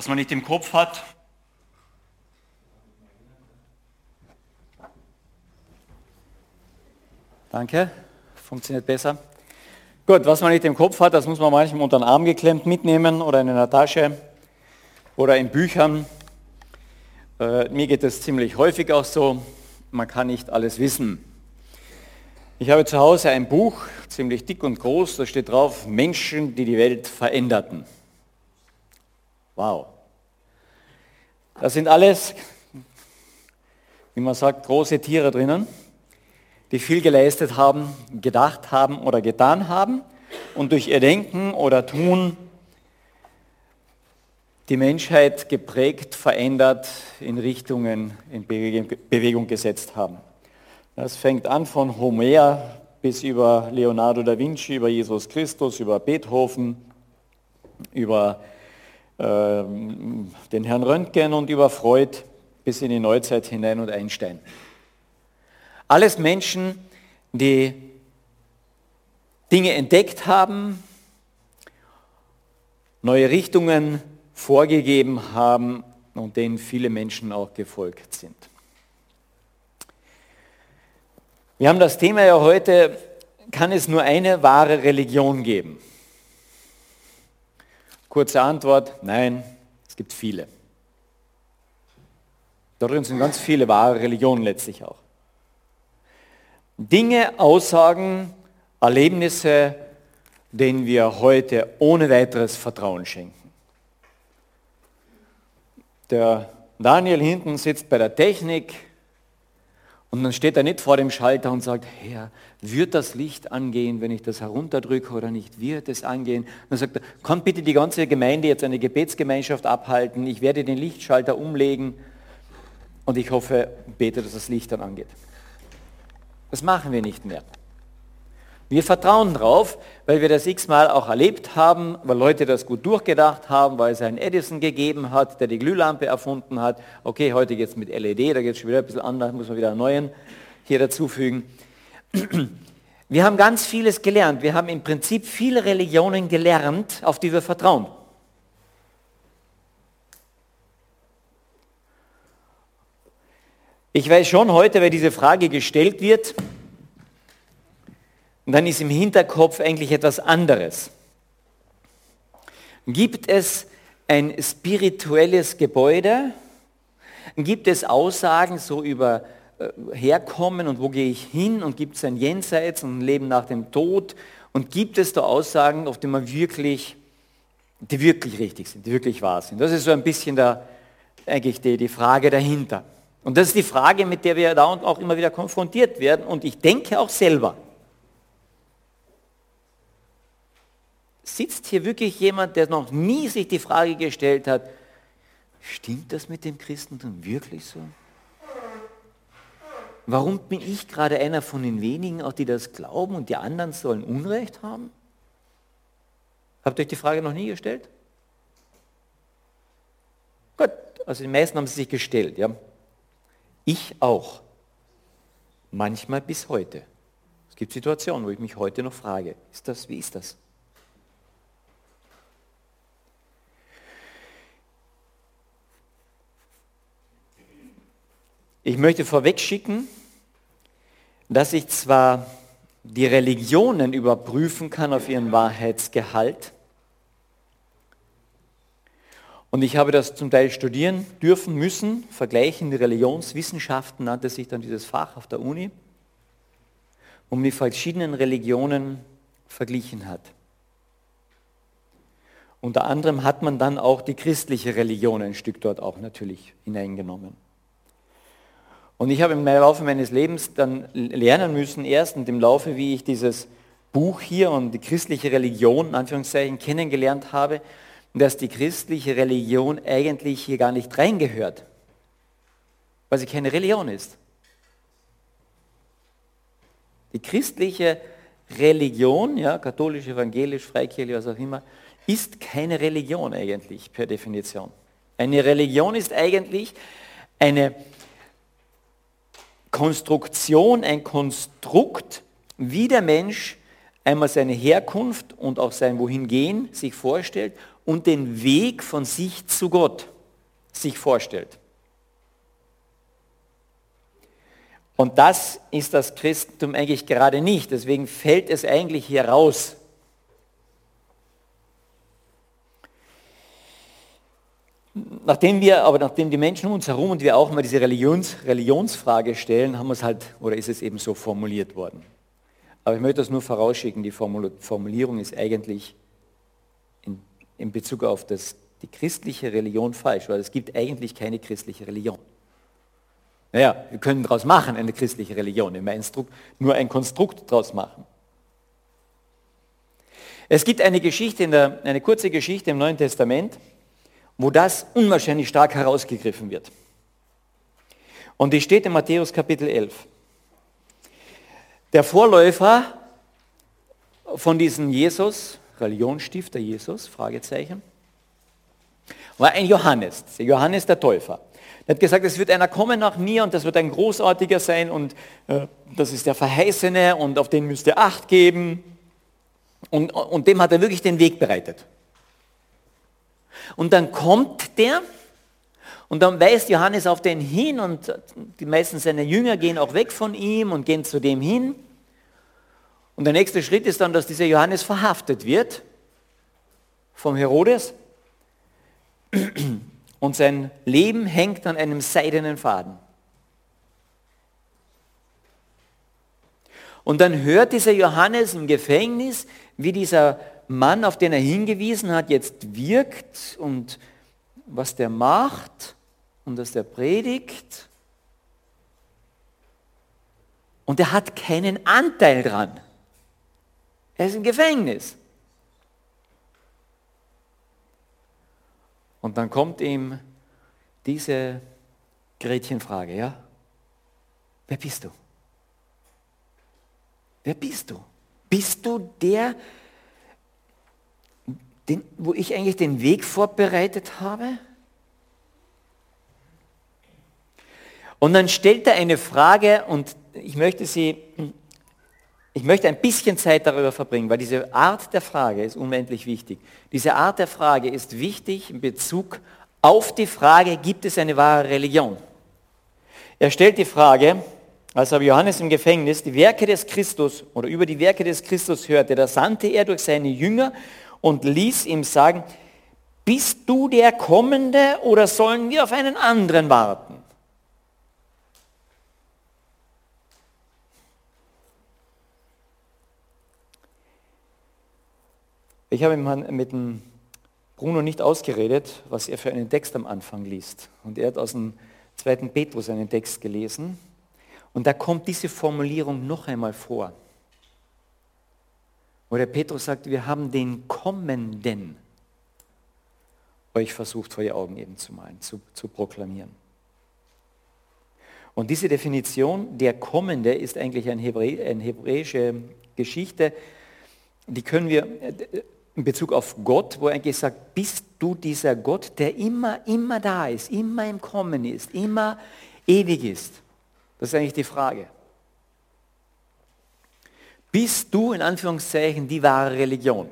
Was man nicht im Kopf hat, Danke, funktioniert besser. Gut, was man nicht im Kopf hat, das muss man manchmal unter den Arm geklemmt mitnehmen oder in einer Tasche oder in Büchern. Äh, mir geht es ziemlich häufig auch so, man kann nicht alles wissen. Ich habe zu Hause ein Buch, ziemlich dick und groß, da steht drauf, Menschen, die die Welt veränderten. Wow. Da sind alles, wie man sagt, große Tiere drinnen, die viel geleistet haben, gedacht haben oder getan haben und durch ihr Denken oder Tun die Menschheit geprägt, verändert, in Richtungen in Bewegung gesetzt haben. Das fängt an von Homer bis über Leonardo da Vinci, über Jesus Christus, über Beethoven, über den Herrn Röntgen und über Freud bis in die Neuzeit hinein und Einstein. Alles Menschen, die Dinge entdeckt haben, neue Richtungen vorgegeben haben und denen viele Menschen auch gefolgt sind. Wir haben das Thema ja heute, kann es nur eine wahre Religion geben? Kurze Antwort, nein, es gibt viele. Darin sind ganz viele wahre Religionen letztlich auch. Dinge, Aussagen, Erlebnisse, denen wir heute ohne weiteres Vertrauen schenken. Der Daniel hinten sitzt bei der Technik, und dann steht er nicht vor dem Schalter und sagt, Herr, wird das Licht angehen, wenn ich das herunterdrücke oder nicht? Wird es angehen? dann sagt er, kann bitte die ganze Gemeinde jetzt eine Gebetsgemeinschaft abhalten? Ich werde den Lichtschalter umlegen und ich hoffe, bete, dass das Licht dann angeht. Das machen wir nicht mehr. Wir vertrauen drauf, weil wir das x-mal auch erlebt haben, weil Leute das gut durchgedacht haben, weil es einen Edison gegeben hat, der die Glühlampe erfunden hat. Okay, heute geht es mit LED, da geht es schon wieder ein bisschen anders, muss man wieder einen neuen hier dazufügen. Wir haben ganz vieles gelernt. Wir haben im Prinzip viele Religionen gelernt, auf die wir vertrauen. Ich weiß schon heute, wenn diese Frage gestellt wird, und dann ist im Hinterkopf eigentlich etwas anderes. Gibt es ein spirituelles Gebäude? Gibt es Aussagen so über äh, Herkommen und wo gehe ich hin? Und gibt es ein Jenseits und ein Leben nach dem Tod? Und gibt es da Aussagen, auf die man wirklich, die wirklich richtig sind, die wirklich wahr sind? Das ist so ein bisschen da, eigentlich die, die Frage dahinter. Und das ist die Frage, mit der wir da und auch immer wieder konfrontiert werden. Und ich denke auch selber, sitzt hier wirklich jemand, der noch nie sich die Frage gestellt hat, stimmt das mit dem Christentum wirklich so? Warum bin ich gerade einer von den wenigen, auch die das glauben und die anderen sollen Unrecht haben? Habt ihr euch die Frage noch nie gestellt? Gut, also die meisten haben sie sich gestellt, ja. Ich auch. Manchmal bis heute. Es gibt Situationen, wo ich mich heute noch frage, ist das, wie ist das? Ich möchte vorweg schicken, dass ich zwar die Religionen überprüfen kann auf ihren Wahrheitsgehalt, und ich habe das zum Teil studieren dürfen müssen, vergleichen die Religionswissenschaften nannte sich dann dieses Fach auf der Uni, und mit verschiedenen Religionen verglichen hat. Unter anderem hat man dann auch die christliche Religion ein Stück dort auch natürlich hineingenommen. Und ich habe im Laufe meines Lebens dann lernen müssen, erst in dem Laufe, wie ich dieses Buch hier und die christliche Religion, in Anführungszeichen, kennengelernt habe, dass die christliche Religion eigentlich hier gar nicht reingehört, weil sie keine Religion ist. Die christliche Religion, ja, katholisch, evangelisch, freikirchlich, was auch immer, ist keine Religion eigentlich per Definition. Eine Religion ist eigentlich eine Konstruktion, ein Konstrukt, wie der Mensch einmal seine Herkunft und auch sein Wohingehen sich vorstellt und den Weg von sich zu Gott sich vorstellt. Und das ist das Christentum eigentlich gerade nicht. Deswegen fällt es eigentlich hier raus. Nachdem wir, aber nachdem die Menschen um uns herum und wir auch mal diese Religions, Religionsfrage stellen, haben wir es halt, oder ist es eben so formuliert worden. Aber ich möchte das nur vorausschicken, die Formulierung ist eigentlich in, in Bezug auf das, die christliche Religion falsch, weil es gibt eigentlich keine christliche Religion. Naja, wir können daraus machen, eine christliche Religion, nur ein Konstrukt daraus machen. Es gibt eine Geschichte, der, eine kurze Geschichte im Neuen Testament, wo das unwahrscheinlich stark herausgegriffen wird. Und die steht in Matthäus Kapitel 11. Der Vorläufer von diesem Jesus, Religionsstifter Jesus, Fragezeichen, war ein Johannes, Johannes der Täufer. Er hat gesagt, es wird einer kommen nach mir und das wird ein großartiger sein und äh, das ist der Verheißene und auf den müsst ihr Acht geben. Und, und dem hat er wirklich den Weg bereitet. Und dann kommt der und dann weist Johannes auf den hin und die meisten seiner Jünger gehen auch weg von ihm und gehen zu dem hin. Und der nächste Schritt ist dann, dass dieser Johannes verhaftet wird vom Herodes und sein Leben hängt an einem seidenen Faden. Und dann hört dieser Johannes im Gefängnis, wie dieser Mann, auf den er hingewiesen hat, jetzt wirkt und was der macht und dass der predigt. Und er hat keinen Anteil dran. Er ist im Gefängnis. Und dann kommt ihm diese Gretchenfrage, ja? Wer bist du? Wer bist du? Bist du der, den, wo ich eigentlich den Weg vorbereitet habe? Und dann stellt er eine Frage und ich möchte sie, ich möchte ein bisschen Zeit darüber verbringen, weil diese Art der Frage ist unendlich wichtig. Diese Art der Frage ist wichtig in Bezug auf die Frage, gibt es eine wahre Religion? Er stellt die Frage, als aber Johannes im Gefängnis die Werke des Christus oder über die Werke des Christus hörte, da sandte er durch seine Jünger und ließ ihm sagen, bist du der Kommende oder sollen wir auf einen anderen warten? Ich habe mit dem Bruno nicht ausgeredet, was er für einen Text am Anfang liest. Und er hat aus dem zweiten Petrus einen Text gelesen. Und da kommt diese Formulierung noch einmal vor. Wo der Petrus sagt, wir haben den Kommenden euch versucht vor die Augen eben zu malen, zu, zu proklamieren. Und diese Definition, der Kommende, ist eigentlich eine, Hebrä eine hebräische Geschichte, die können wir in Bezug auf Gott, wo er eigentlich sagt, bist du dieser Gott, der immer, immer da ist, immer im Kommen ist, immer ewig ist? Das ist eigentlich die Frage. Bist du in Anführungszeichen die wahre Religion?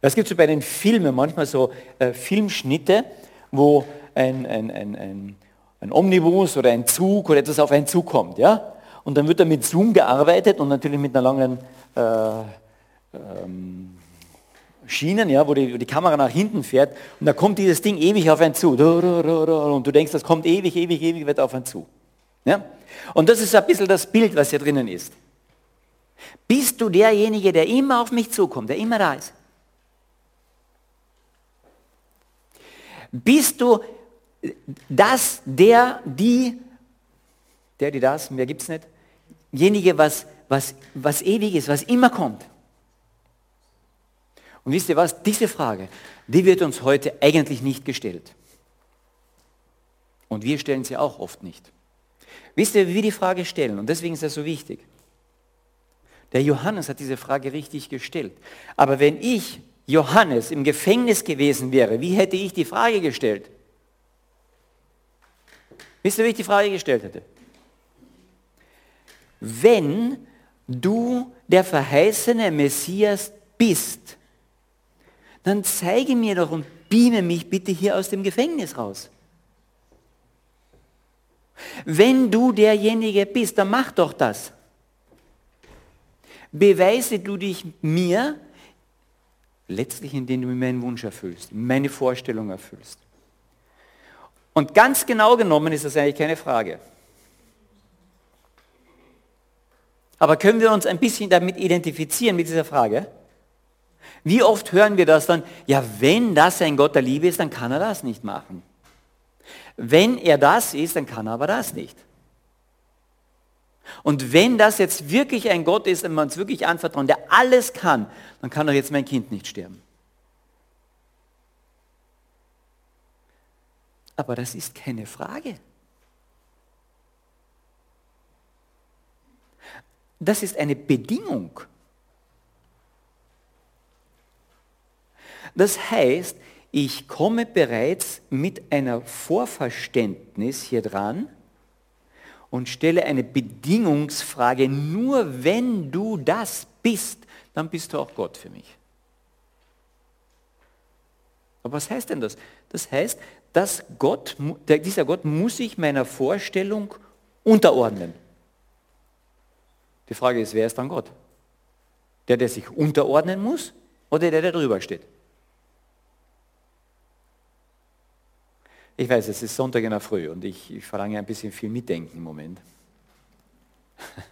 Es gibt so bei den Filmen manchmal so äh, Filmschnitte, wo ein, ein, ein, ein, ein Omnibus oder ein Zug oder etwas auf einen Zug kommt. Ja? Und dann wird da mit Zoom gearbeitet und natürlich mit einer langen äh, ähm, Schienen, ja, wo die, wo die, Kamera nach hinten fährt und da kommt dieses Ding ewig auf einen zu. Und du denkst, das kommt ewig, ewig, ewig wird auf einen zu. Ja? Und das ist ein bisschen das Bild, was hier drinnen ist. Bist du derjenige, der immer auf mich zukommt, der immer da ist? Bist du das, der, die, der, die das, mehr gibt es nicht, jenige, was, was, was ewig ist, was immer kommt? Und wisst ihr was? Diese Frage, die wird uns heute eigentlich nicht gestellt. Und wir stellen sie auch oft nicht. Wisst ihr, wie wir die Frage stellen? Und deswegen ist das so wichtig. Der Johannes hat diese Frage richtig gestellt. Aber wenn ich Johannes im Gefängnis gewesen wäre, wie hätte ich die Frage gestellt? Wisst ihr, wie ich die Frage gestellt hätte? Wenn du der verheißene Messias bist, dann zeige mir doch und beame mich bitte hier aus dem Gefängnis raus. Wenn du derjenige bist, dann mach doch das. Beweise du dich mir, letztlich indem du mir meinen Wunsch erfüllst, meine Vorstellung erfüllst. Und ganz genau genommen ist das eigentlich keine Frage. Aber können wir uns ein bisschen damit identifizieren, mit dieser Frage? Wie oft hören wir das dann, ja, wenn das ein Gott der Liebe ist, dann kann er das nicht machen. Wenn er das ist, dann kann er aber das nicht. Und wenn das jetzt wirklich ein Gott ist, wenn man es wirklich anvertrauen, der alles kann, dann kann doch jetzt mein Kind nicht sterben. Aber das ist keine Frage. Das ist eine Bedingung. Das heißt, ich komme bereits mit einer Vorverständnis hier dran und stelle eine Bedingungsfrage, nur wenn du das bist, dann bist du auch Gott für mich. Aber was heißt denn das? Das heißt, dass Gott, dieser Gott muss sich meiner Vorstellung unterordnen. Die Frage ist, wer ist dann Gott? Der, der sich unterordnen muss oder der, der drüber steht? Ich weiß, es ist Sonntag in der Früh und ich, ich verlange ein bisschen viel Mitdenken im Moment.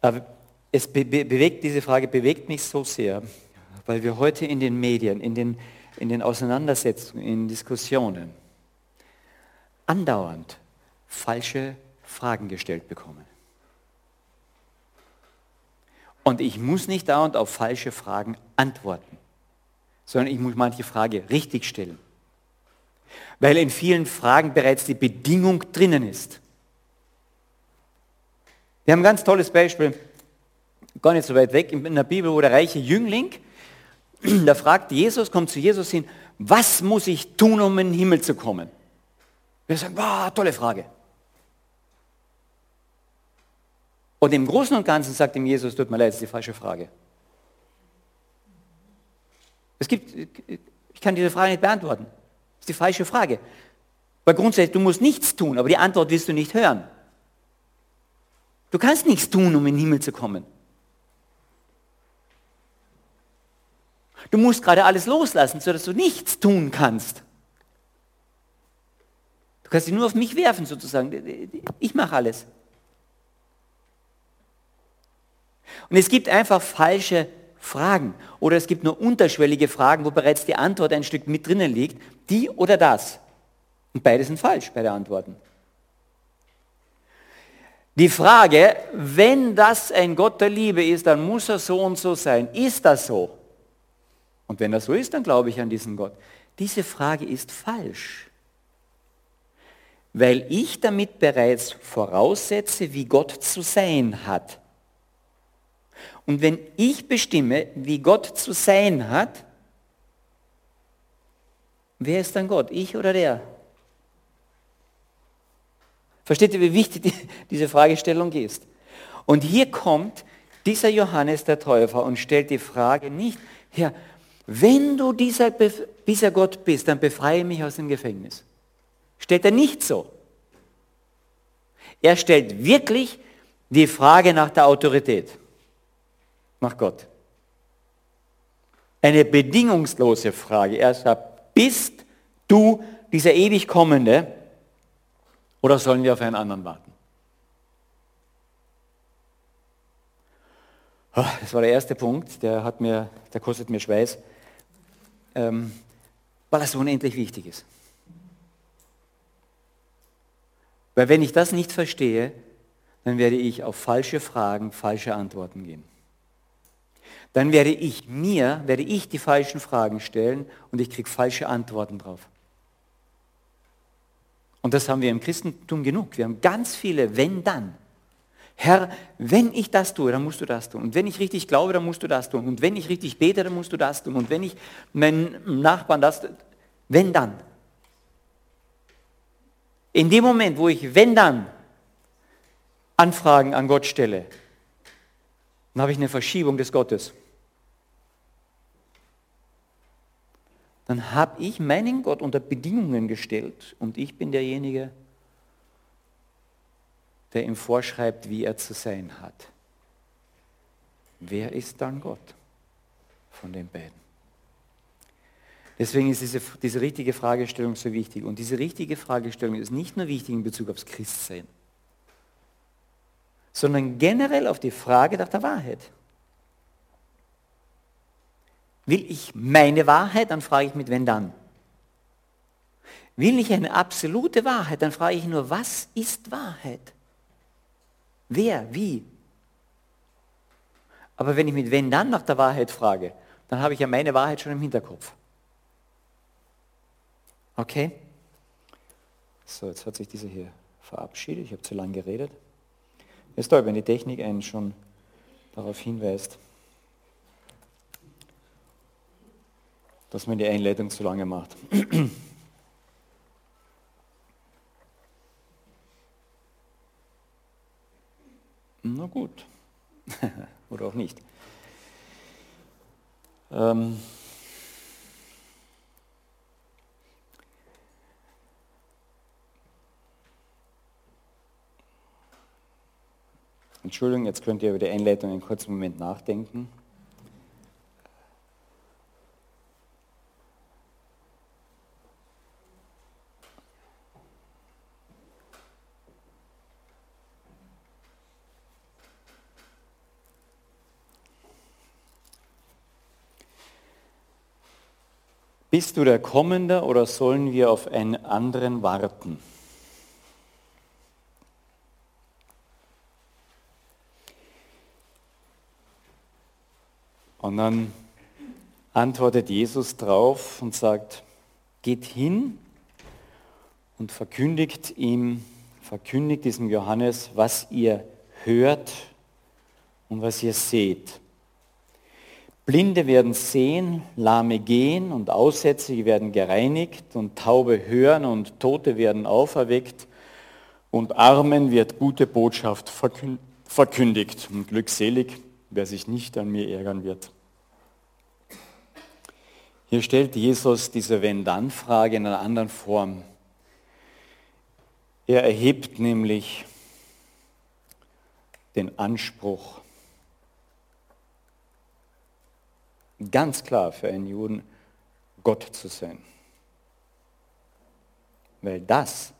Aber es be bewegt, diese Frage bewegt mich so sehr, weil wir heute in den Medien, in den, in den Auseinandersetzungen, in Diskussionen andauernd falsche Fragen gestellt bekommen. Und ich muss nicht dauernd auf falsche Fragen antworten, sondern ich muss manche Frage richtig stellen. Weil in vielen Fragen bereits die Bedingung drinnen ist. Wir haben ein ganz tolles Beispiel, gar nicht so weit weg, in der Bibel, wo der reiche Jüngling, da fragt Jesus, kommt zu Jesus hin, was muss ich tun, um in den Himmel zu kommen? Wir sagen, wow, tolle Frage. Und im Großen und Ganzen sagt ihm Jesus, tut mir leid, das ist die falsche Frage. Es gibt, ich kann diese Frage nicht beantworten. Das ist die falsche Frage. Weil grundsätzlich, du musst nichts tun, aber die Antwort wirst du nicht hören. Du kannst nichts tun, um in den Himmel zu kommen. Du musst gerade alles loslassen, sodass du nichts tun kannst. Du kannst dich nur auf mich werfen, sozusagen. Ich mache alles. Und es gibt einfach falsche Fragen oder es gibt nur unterschwellige Fragen, wo bereits die Antwort ein Stück mit drinnen liegt, die oder das. Und beide sind falsch bei der Antworten. Die Frage, wenn das ein Gott der Liebe ist, dann muss er so und so sein. Ist das so? Und wenn das so ist, dann glaube ich an diesen Gott. Diese Frage ist falsch, weil ich damit bereits voraussetze, wie Gott zu sein hat. Und wenn ich bestimme, wie Gott zu sein hat, wer ist dann Gott? Ich oder der? Versteht ihr, wie wichtig diese Fragestellung ist? Und hier kommt dieser Johannes der Täufer und stellt die Frage nicht, Herr, wenn du dieser, dieser Gott bist, dann befreie mich aus dem Gefängnis. Stellt er nicht so. Er stellt wirklich die Frage nach der Autorität nach Gott. Eine bedingungslose Frage. Er sagt, bist du dieser ewig kommende oder sollen wir auf einen anderen warten? Ah, das war der erste Punkt, der, hat mir, der kostet mir Schweiß, ähm, weil das unendlich wichtig ist. Weil wenn ich das nicht verstehe, dann werde ich auf falsche Fragen falsche Antworten geben dann werde ich mir, werde ich die falschen Fragen stellen und ich kriege falsche Antworten drauf. Und das haben wir im Christentum genug. Wir haben ganz viele wenn dann. Herr, wenn ich das tue, dann musst du das tun. Und wenn ich richtig glaube, dann musst du das tun. Und wenn ich richtig bete, dann musst du das tun. Und wenn ich meinen Nachbarn das, wenn dann. In dem Moment, wo ich wenn dann Anfragen an Gott stelle, Dann habe ich eine Verschiebung des Gottes. Dann habe ich meinen Gott unter Bedingungen gestellt und ich bin derjenige, der ihm vorschreibt, wie er zu sein hat. Wer ist dann Gott von den beiden? Deswegen ist diese, diese richtige Fragestellung so wichtig. Und diese richtige Fragestellung ist nicht nur wichtig in Bezug aufs Christsein, sondern generell auf die Frage nach der Wahrheit. Will ich meine Wahrheit, dann frage ich mit wenn dann. Will ich eine absolute Wahrheit, dann frage ich nur, was ist Wahrheit? Wer, wie? Aber wenn ich mit wenn dann nach der Wahrheit frage, dann habe ich ja meine Wahrheit schon im Hinterkopf. Okay? So, jetzt hat sich dieser hier verabschiedet. Ich habe zu lange geredet. Ist toll, wenn die Technik einen schon darauf hinweist, dass man die Einleitung zu lange macht. Na gut. Oder auch nicht. Ähm Entschuldigung, jetzt könnt ihr über die Einleitung einen kurzen Moment nachdenken. Bist du der Kommende oder sollen wir auf einen anderen warten? Und dann antwortet Jesus drauf und sagt, geht hin und verkündigt ihm, verkündigt diesem Johannes, was ihr hört und was ihr seht. Blinde werden sehen, Lahme gehen und Aussätzige werden gereinigt und Taube hören und Tote werden auferweckt und Armen wird gute Botschaft verkündigt und glückselig, wer sich nicht an mir ärgern wird. Hier stellt Jesus diese Wenn-Dann-Frage in einer anderen Form. Er erhebt nämlich den Anspruch, ganz klar für einen Juden, Gott zu sein. Weil das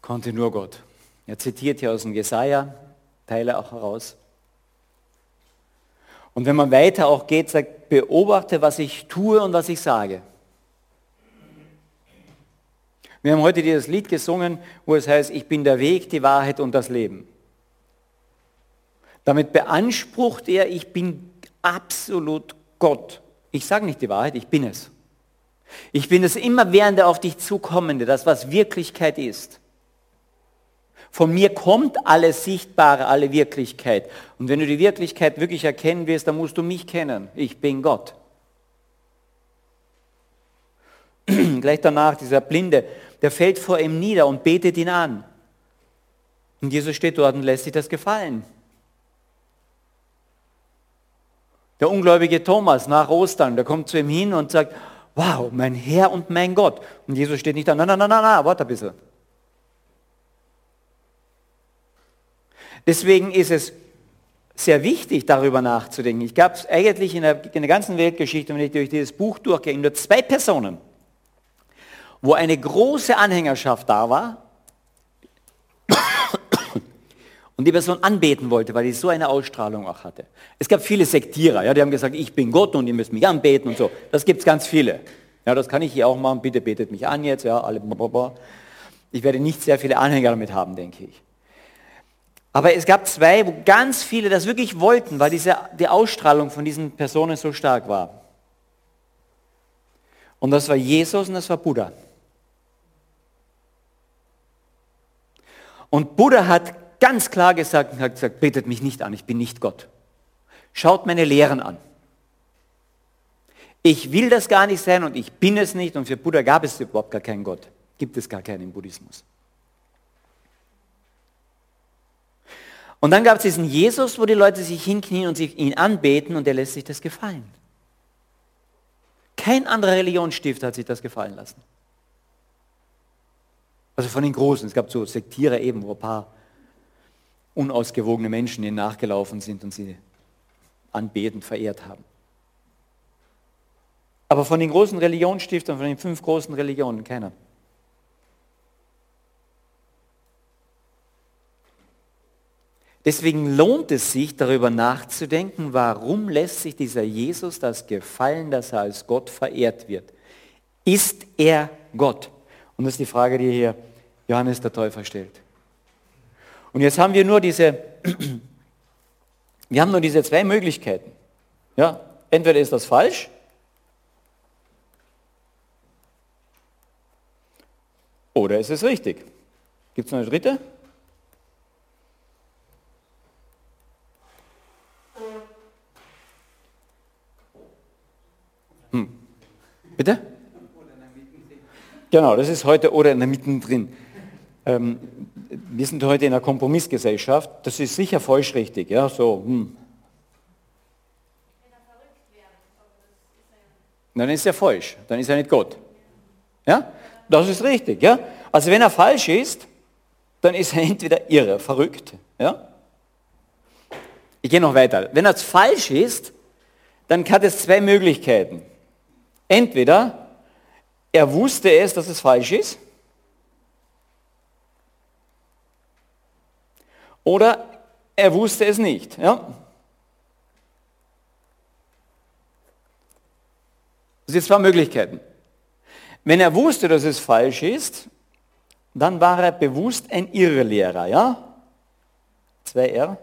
konnte nur Gott. Er zitiert hier aus dem Jesaja, Teile auch heraus. Und wenn man weiter auch geht, sagt, beobachte, was ich tue und was ich sage. Wir haben heute dieses Lied gesungen, wo es heißt, ich bin der Weg, die Wahrheit und das Leben. Damit beansprucht er, ich bin absolut Gott. Ich sage nicht die Wahrheit, ich bin es. Ich bin das immerwährende auf dich zukommende, das was Wirklichkeit ist. Von mir kommt alles Sichtbare, alle Wirklichkeit. Und wenn du die Wirklichkeit wirklich erkennen willst, dann musst du mich kennen. Ich bin Gott. Gleich danach, dieser Blinde, der fällt vor ihm nieder und betet ihn an. Und Jesus steht dort und lässt sich das gefallen. Der ungläubige Thomas nach Ostern, der kommt zu ihm hin und sagt, wow, mein Herr und mein Gott. Und Jesus steht nicht da, nein, nein, nein, nein, warte ein bisschen. Deswegen ist es sehr wichtig, darüber nachzudenken. Ich gab es eigentlich in der, in der ganzen Weltgeschichte, wenn ich durch dieses Buch durchgehe, nur zwei Personen, wo eine große Anhängerschaft da war und die Person anbeten wollte, weil die so eine Ausstrahlung auch hatte. Es gab viele Sektierer, ja, die haben gesagt, ich bin Gott und ihr müsst mich anbeten und so. Das gibt es ganz viele. Ja, das kann ich hier auch machen, bitte betet mich an jetzt, ja, alle. Ich werde nicht sehr viele Anhänger damit haben, denke ich. Aber es gab zwei, wo ganz viele das wirklich wollten, weil diese, die Ausstrahlung von diesen Personen so stark war. Und das war Jesus und das war Buddha. Und Buddha hat ganz klar gesagt, hat gesagt, betet mich nicht an, ich bin nicht Gott. Schaut meine Lehren an. Ich will das gar nicht sein und ich bin es nicht und für Buddha gab es überhaupt gar keinen Gott. Gibt es gar keinen im Buddhismus. Und dann gab es diesen Jesus, wo die Leute sich hinknien und sich ihn anbeten und der lässt sich das gefallen. Kein anderer Religionsstifter hat sich das gefallen lassen. Also von den Großen. Es gab so Sektierer eben, wo ein paar unausgewogene Menschen ihnen nachgelaufen sind und sie anbetend verehrt haben. Aber von den großen Religionsstiftern, von den fünf großen Religionen, keiner. Deswegen lohnt es sich, darüber nachzudenken, warum lässt sich dieser Jesus das gefallen, dass er als Gott verehrt wird. Ist er Gott? Und das ist die Frage, die hier Johannes der Täufer stellt. Und jetzt haben wir nur diese, wir haben nur diese zwei Möglichkeiten. Ja, entweder ist das falsch oder ist es richtig. Gibt es noch eine dritte? Hm. Bitte? Genau, das ist heute oder in der mittendrin. Ähm, wir sind heute in einer Kompromissgesellschaft. Das ist sicher falsch richtig. Ja, so. Hm. Dann ist er falsch. Dann ist er nicht Gott. Ja, das ist richtig. Ja, also wenn er falsch ist, dann ist er entweder irre, verrückt. Ja. Ich gehe noch weiter. Wenn er falsch ist, dann hat es zwei Möglichkeiten. Entweder er wusste es, dass es falsch ist, oder er wusste es nicht. Ja? Das sind zwei Möglichkeiten. Wenn er wusste, dass es falsch ist, dann war er bewusst ein Irrlehrer. Ja? Zwei R.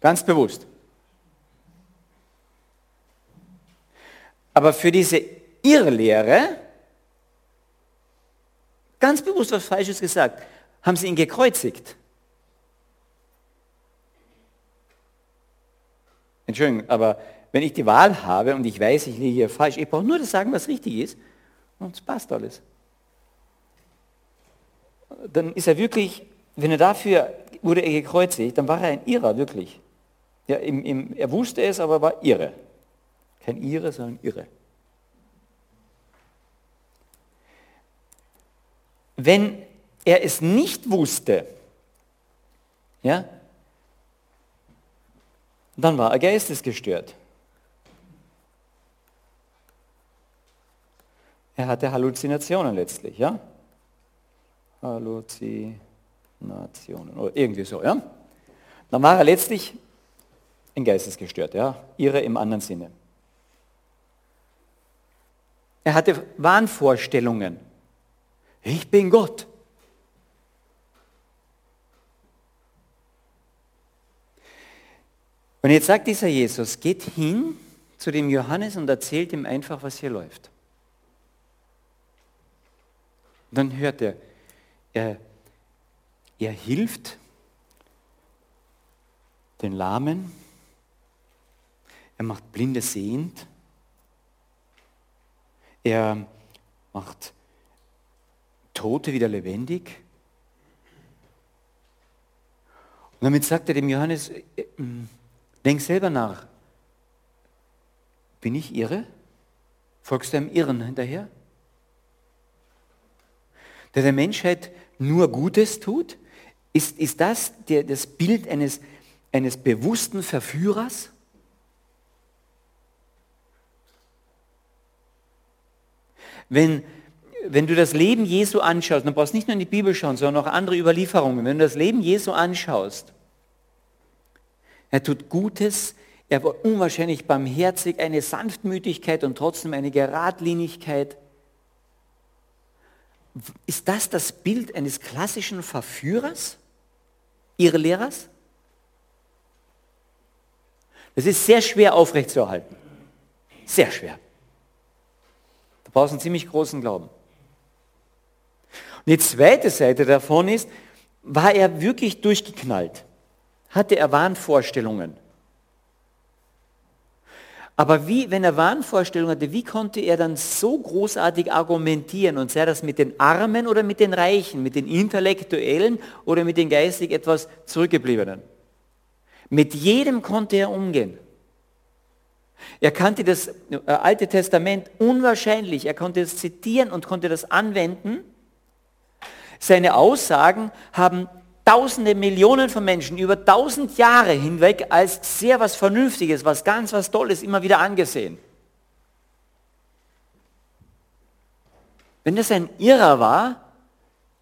Ganz bewusst. Aber für diese Irrlehre, ganz bewusst was Falsches gesagt, haben sie ihn gekreuzigt. Entschuldigung, aber wenn ich die Wahl habe und ich weiß, ich liege hier falsch, ich brauche nur das sagen, was richtig ist und es passt alles. Dann ist er wirklich, wenn er dafür wurde er gekreuzigt, dann war er ein Irrer, wirklich. Ja, im, im, er wusste es, aber war irre. Kein Ire, sondern Irre. Wenn er es nicht wusste, ja, dann war er geistesgestört. Er hatte Halluzinationen letztlich, ja? Halluzinationen oder irgendwie so, ja? Dann war er letztlich ein Geistesgestört, ja? Irre im anderen Sinne. Er hatte Wahnvorstellungen. Ich bin Gott. Und jetzt sagt dieser Jesus, geht hin zu dem Johannes und erzählt ihm einfach, was hier läuft. Und dann hört er, er, er hilft den Lahmen, er macht Blinde sehend, er macht Tote wieder lebendig. Und damit sagt er dem Johannes, äh, mm, denk selber nach. Bin ich irre? Folgst du einem Irren hinterher? Der der Menschheit nur Gutes tut? Ist, ist das der, das Bild eines, eines bewussten Verführers? Wenn, wenn du das Leben Jesu anschaust, dann brauchst du nicht nur in die Bibel schauen, sondern auch andere Überlieferungen. Wenn du das Leben Jesu anschaust, er tut Gutes, er war unwahrscheinlich barmherzig, eine Sanftmütigkeit und trotzdem eine Geradlinigkeit. Ist das das Bild eines klassischen Verführers, ihre Lehrers? Das ist sehr schwer aufrechtzuerhalten. Sehr schwer. Du brauchst einen ziemlich großen Glauben. Die zweite Seite davon ist, war er wirklich durchgeknallt? Hatte er Wahnvorstellungen? Aber wie, wenn er Wahnvorstellungen hatte, wie konnte er dann so großartig argumentieren und sei das mit den Armen oder mit den Reichen, mit den Intellektuellen oder mit den geistig etwas Zurückgebliebenen? Mit jedem konnte er umgehen. Er kannte das äh, Alte Testament unwahrscheinlich. Er konnte es zitieren und konnte das anwenden. Seine Aussagen haben Tausende, Millionen von Menschen über tausend Jahre hinweg als sehr was Vernünftiges, was ganz was Tolles immer wieder angesehen. Wenn das ein Irrer war,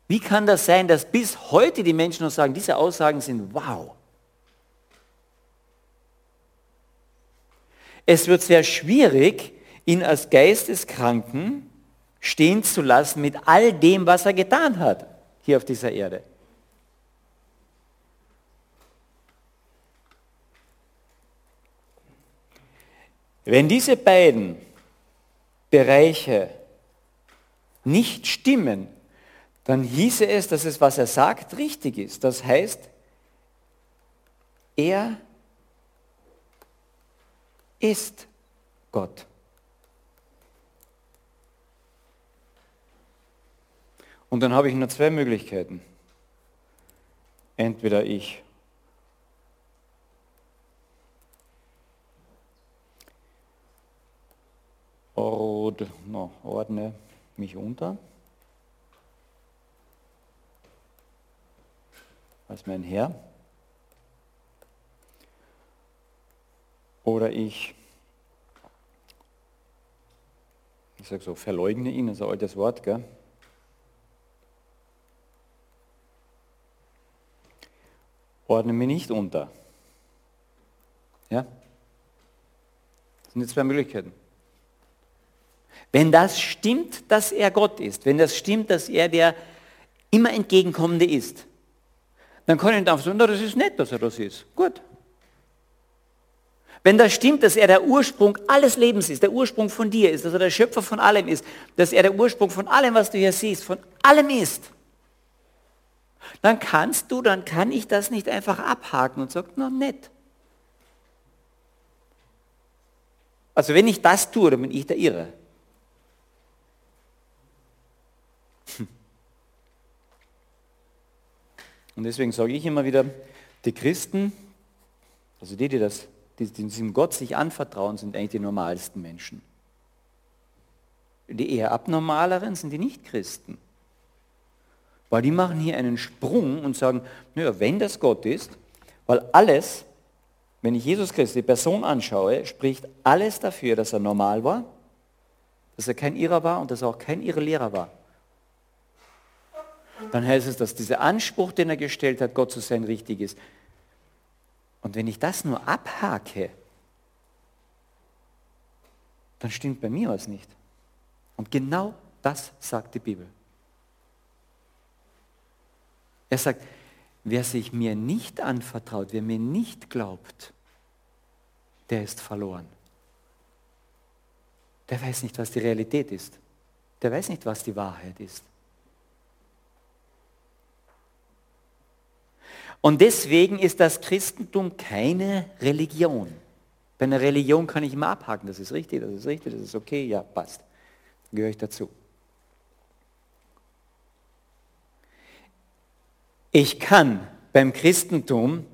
wie kann das sein, dass bis heute die Menschen noch sagen, diese Aussagen sind wow? Es wird sehr schwierig, ihn als Geisteskranken stehen zu lassen mit all dem, was er getan hat hier auf dieser Erde. Wenn diese beiden Bereiche nicht stimmen, dann hieße es, dass es, was er sagt, richtig ist. Das heißt, er ist Gott. Und dann habe ich nur zwei Möglichkeiten. Entweder ich ordne mich unter als mein Herr. Oder ich, ich sage so, verleugne ihn, das ist ein altes Wort, gell? Ordne mich nicht unter. Ja? Das sind die zwei Möglichkeiten. Wenn das stimmt, dass er Gott ist, wenn das stimmt, dass er der immer entgegenkommende ist, dann kann ich nicht einfach sagen, das ist nett, dass er das ist. Gut. Wenn das stimmt, dass er der Ursprung alles Lebens ist, der Ursprung von dir ist, dass er der Schöpfer von allem ist, dass er der Ursprung von allem, was du hier siehst, von allem ist, dann kannst du, dann kann ich das nicht einfach abhaken und sagen, na nett. Also wenn ich das tue, dann bin ich der Irre. Und deswegen sage ich immer wieder, die Christen, also die, die, das, die, die diesem Gott sich anvertrauen, sind eigentlich die normalsten Menschen. Die eher abnormaleren sind die Nichtchristen. Weil die machen hier einen Sprung und sagen, naja, wenn das Gott ist, weil alles, wenn ich Jesus Christus, die Person anschaue, spricht alles dafür, dass er normal war, dass er kein Irrer war und dass er auch kein Irrlehrer war dann heißt es, dass dieser Anspruch, den er gestellt hat, Gott zu sein, richtig ist. Und wenn ich das nur abhake, dann stimmt bei mir was nicht. Und genau das sagt die Bibel. Er sagt, wer sich mir nicht anvertraut, wer mir nicht glaubt, der ist verloren. Der weiß nicht, was die Realität ist. Der weiß nicht, was die Wahrheit ist. Und deswegen ist das Christentum keine Religion. Bei einer Religion kann ich immer abhaken, das ist richtig, das ist richtig, das ist okay, ja, passt. Gehöre ich dazu. Ich kann beim Christentum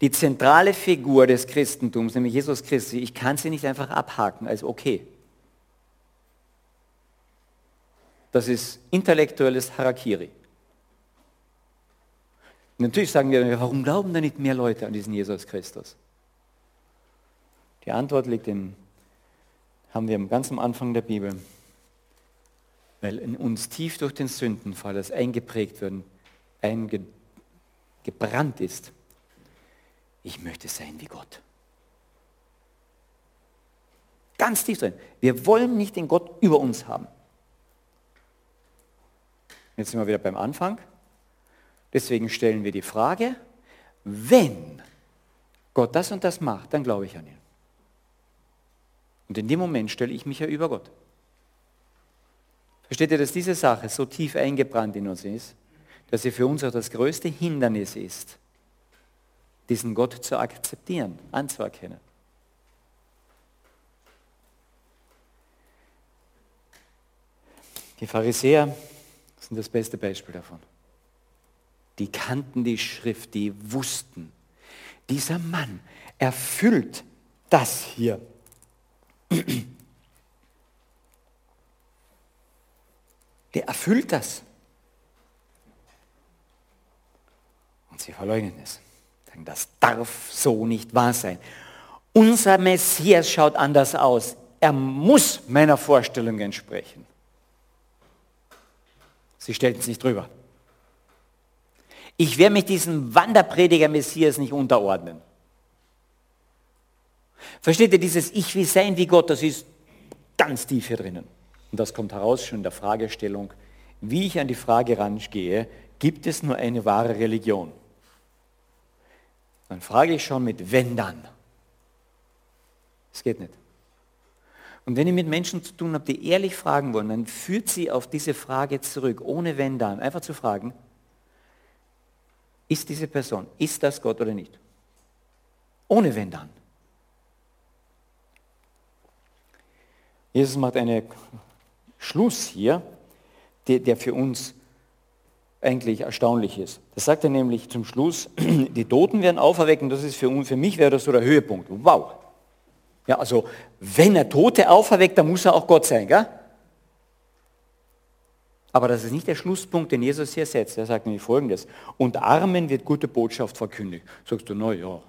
die zentrale Figur des Christentums, nämlich Jesus Christus, ich kann sie nicht einfach abhaken als okay. Das ist intellektuelles Harakiri. Natürlich sagen wir, warum glauben denn nicht mehr Leute an diesen Jesus Christus? Die Antwort liegt in, haben wir ganz am Anfang der Bibel. Weil in uns tief durch den Sündenfall das eingeprägt wird, eingebrannt ist. Ich möchte sein wie Gott. Ganz tief drin. Wir wollen nicht den Gott über uns haben. Jetzt sind wir wieder beim Anfang. Deswegen stellen wir die Frage, wenn Gott das und das macht, dann glaube ich an ihn. Und in dem Moment stelle ich mich ja über Gott. Versteht ihr, dass diese Sache so tief eingebrannt in uns ist, dass sie für uns auch das größte Hindernis ist, diesen Gott zu akzeptieren, anzuerkennen. Die Pharisäer sind das beste Beispiel davon. Die kannten die Schrift, die wussten, dieser Mann erfüllt das hier. Der erfüllt das. Und sie verleugnen es. Sagen, das darf so nicht wahr sein. Unser Messias schaut anders aus. Er muss meiner Vorstellung entsprechen. Sie stellten es nicht drüber. Ich werde mich diesem Wanderprediger Messias nicht unterordnen. Versteht ihr, dieses Ich will sein wie Gott, das ist ganz tief hier drinnen. Und das kommt heraus schon in der Fragestellung, wie ich an die Frage rangehe, gibt es nur eine wahre Religion? Dann frage ich schon mit wenn dann. Es geht nicht. Und wenn ihr mit Menschen zu tun habt, die ehrlich fragen wollen, dann führt sie auf diese Frage zurück, ohne wenn dann. Einfach zu fragen, ist diese Person, ist das Gott oder nicht? Ohne wenn dann. Jesus macht einen Schluss hier, der, der für uns eigentlich erstaunlich ist. Das sagt er nämlich zum Schluss, die Toten werden auferwecken, das ist für, für mich wäre das so der Höhepunkt. Wow. Ja, also wenn er Tote auferweckt, dann muss er auch Gott sein, gell? Aber das ist nicht der Schlusspunkt, den Jesus hier setzt. Er sagt nämlich folgendes. Und Armen wird gute Botschaft verkündigt. Sagst du, na ja.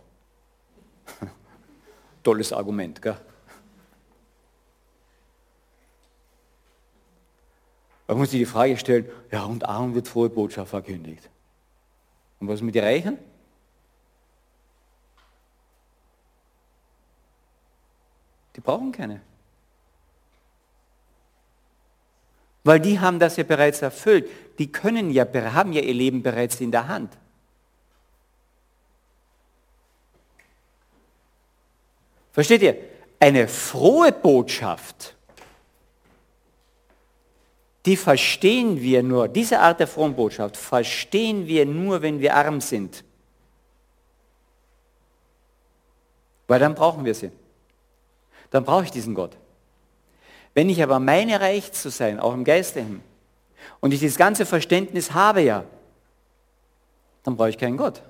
Tolles Argument, gell? Man muss sich die Frage stellen, ja, und Armen wird frohe Botschaft verkündigt. Und was mit den Reichen? Die brauchen keine. Weil die haben das ja bereits erfüllt. Die können ja, haben ja ihr Leben bereits in der Hand. Versteht ihr? Eine frohe Botschaft, die verstehen wir nur, diese Art der frohen Botschaft verstehen wir nur, wenn wir arm sind. Weil dann brauchen wir sie dann brauche ich diesen Gott. Wenn ich aber meine reich zu sein, auch im Geistlichen, und ich dieses ganze Verständnis habe ja, dann brauche ich keinen Gott.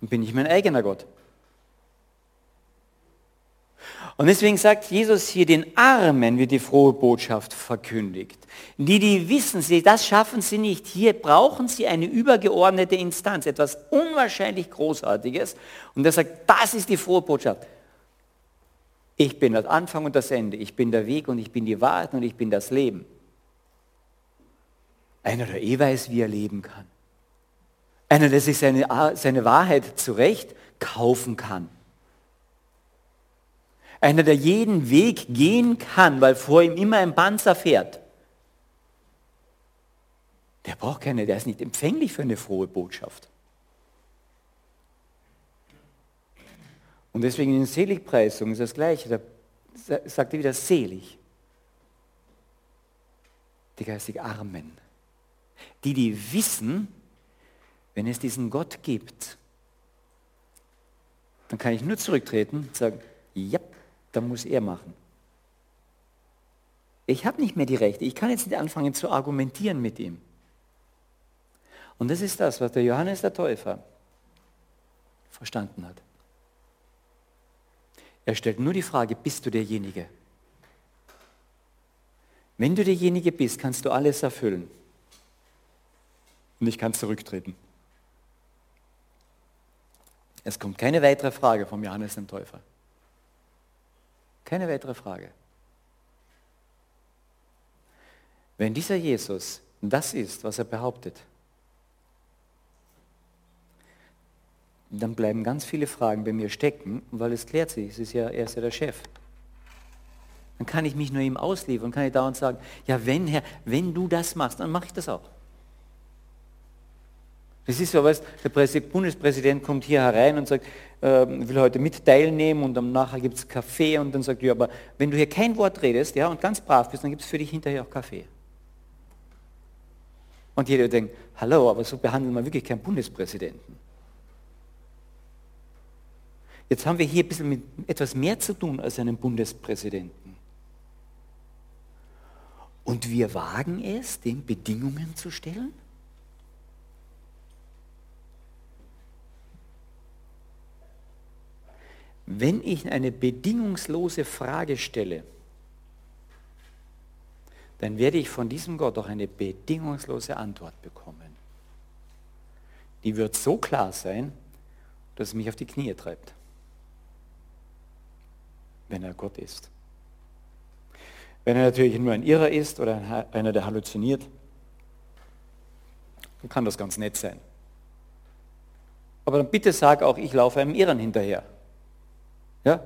Dann bin ich mein eigener Gott. Und deswegen sagt Jesus hier, den Armen wird die frohe Botschaft verkündigt. Die, die wissen, sie, das schaffen sie nicht. Hier brauchen sie eine übergeordnete Instanz, etwas unwahrscheinlich Großartiges. Und er sagt, das ist die frohe Botschaft. Ich bin das Anfang und das Ende. Ich bin der Weg und ich bin die Wahrheit und ich bin das Leben. Einer, der eh weiß, wie er leben kann. Einer, der sich seine, seine Wahrheit zurecht kaufen kann. Einer, der jeden Weg gehen kann, weil vor ihm immer ein Panzer fährt. Der braucht keine, der ist nicht empfänglich für eine frohe Botschaft. Und deswegen in den Seligpreisungen ist das Gleiche. Da sagt er wieder selig. Die geistig Armen. Die, die wissen, wenn es diesen Gott gibt, dann kann ich nur zurücktreten und sagen, ja, dann muss er machen. Ich habe nicht mehr die Rechte. Ich kann jetzt nicht anfangen zu argumentieren mit ihm. Und das ist das, was der Johannes der Täufer verstanden hat. Er stellt nur die Frage, bist du derjenige? Wenn du derjenige bist, kannst du alles erfüllen. Und ich kann zurücktreten. Es kommt keine weitere Frage vom Johannes dem Täufer. Keine weitere Frage. Wenn dieser Jesus das ist, was er behauptet, dann bleiben ganz viele Fragen bei mir stecken, weil es klärt sich, es ist ja, er ist ja der Chef. Dann kann ich mich nur ihm ausliefern, kann ich dauernd sagen, ja wenn Herr, wenn du das machst, dann mache ich das auch. Das ist so, weißt, der Bundespräsident kommt hier herein und sagt, äh, will heute mit teilnehmen und dann nachher gibt es Kaffee und dann sagt er, ja, aber wenn du hier kein Wort redest ja, und ganz brav bist, dann gibt es für dich hinterher auch Kaffee. Und jeder denkt, hallo, aber so behandelt man wirklich keinen Bundespräsidenten. Jetzt haben wir hier ein bisschen mit etwas mehr zu tun als einem Bundespräsidenten. Und wir wagen es, dem Bedingungen zu stellen? Wenn ich eine bedingungslose Frage stelle, dann werde ich von diesem Gott auch eine bedingungslose Antwort bekommen. Die wird so klar sein, dass es mich auf die Knie treibt, wenn er Gott ist. Wenn er natürlich nur ein Irrer ist oder einer, der halluziniert, dann kann das ganz nett sein. Aber dann bitte sag auch, ich laufe einem Irren hinterher. Ja?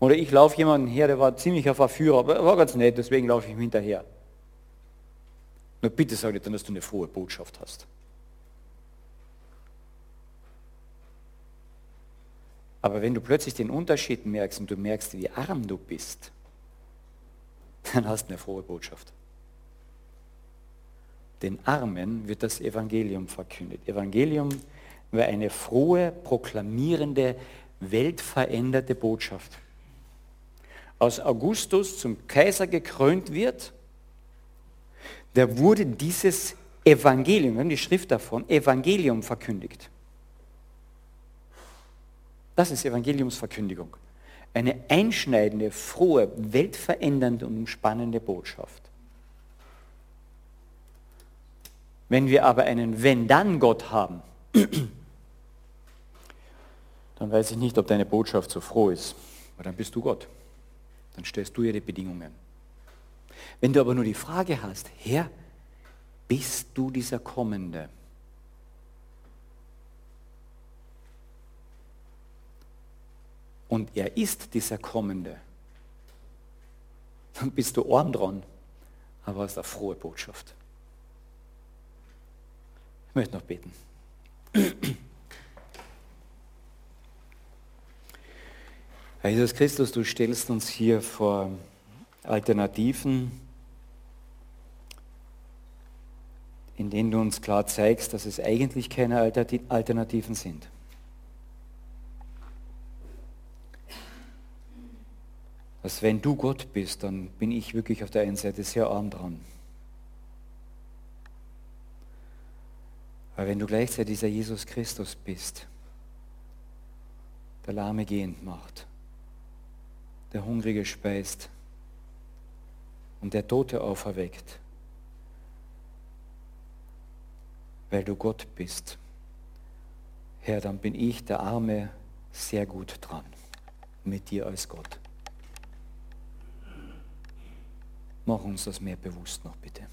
Oder ich laufe jemanden her, der war ziemlicher Verführer, aber er war ganz nett, deswegen laufe ich ihm hinterher. Nur bitte sag nicht dann, dass du eine frohe Botschaft hast. Aber wenn du plötzlich den Unterschied merkst und du merkst, wie arm du bist, dann hast du eine frohe Botschaft. Den Armen wird das Evangelium verkündet. Evangelium wäre eine frohe, proklamierende, weltveränderte Botschaft. Aus Augustus zum Kaiser gekrönt wird, der wurde dieses Evangelium, wir haben die Schrift davon, Evangelium verkündigt. Das ist Evangeliumsverkündigung. Eine einschneidende, frohe, weltverändernde und umspannende Botschaft. Wenn wir aber einen Wenn-Dann-Gott haben, dann weiß ich nicht, ob deine Botschaft so froh ist. Aber dann bist du Gott. Dann stellst du ihr die Bedingungen. Wenn du aber nur die Frage hast, Herr, bist du dieser Kommende? Und er ist dieser Kommende. Dann bist du arm dran, aber hast eine frohe Botschaft. Ich möchte noch beten. Herr Jesus Christus, du stellst uns hier vor Alternativen, in denen du uns klar zeigst, dass es eigentlich keine Alternativen sind. Dass wenn du Gott bist, dann bin ich wirklich auf der einen Seite sehr arm dran. Aber wenn du gleichzeitig dieser Jesus Christus bist, der Lahme gehend macht, der Hungrige speist und der Tote auferweckt, weil du Gott bist. Herr, dann bin ich, der Arme, sehr gut dran mit dir als Gott. Mach uns das mehr bewusst noch, bitte.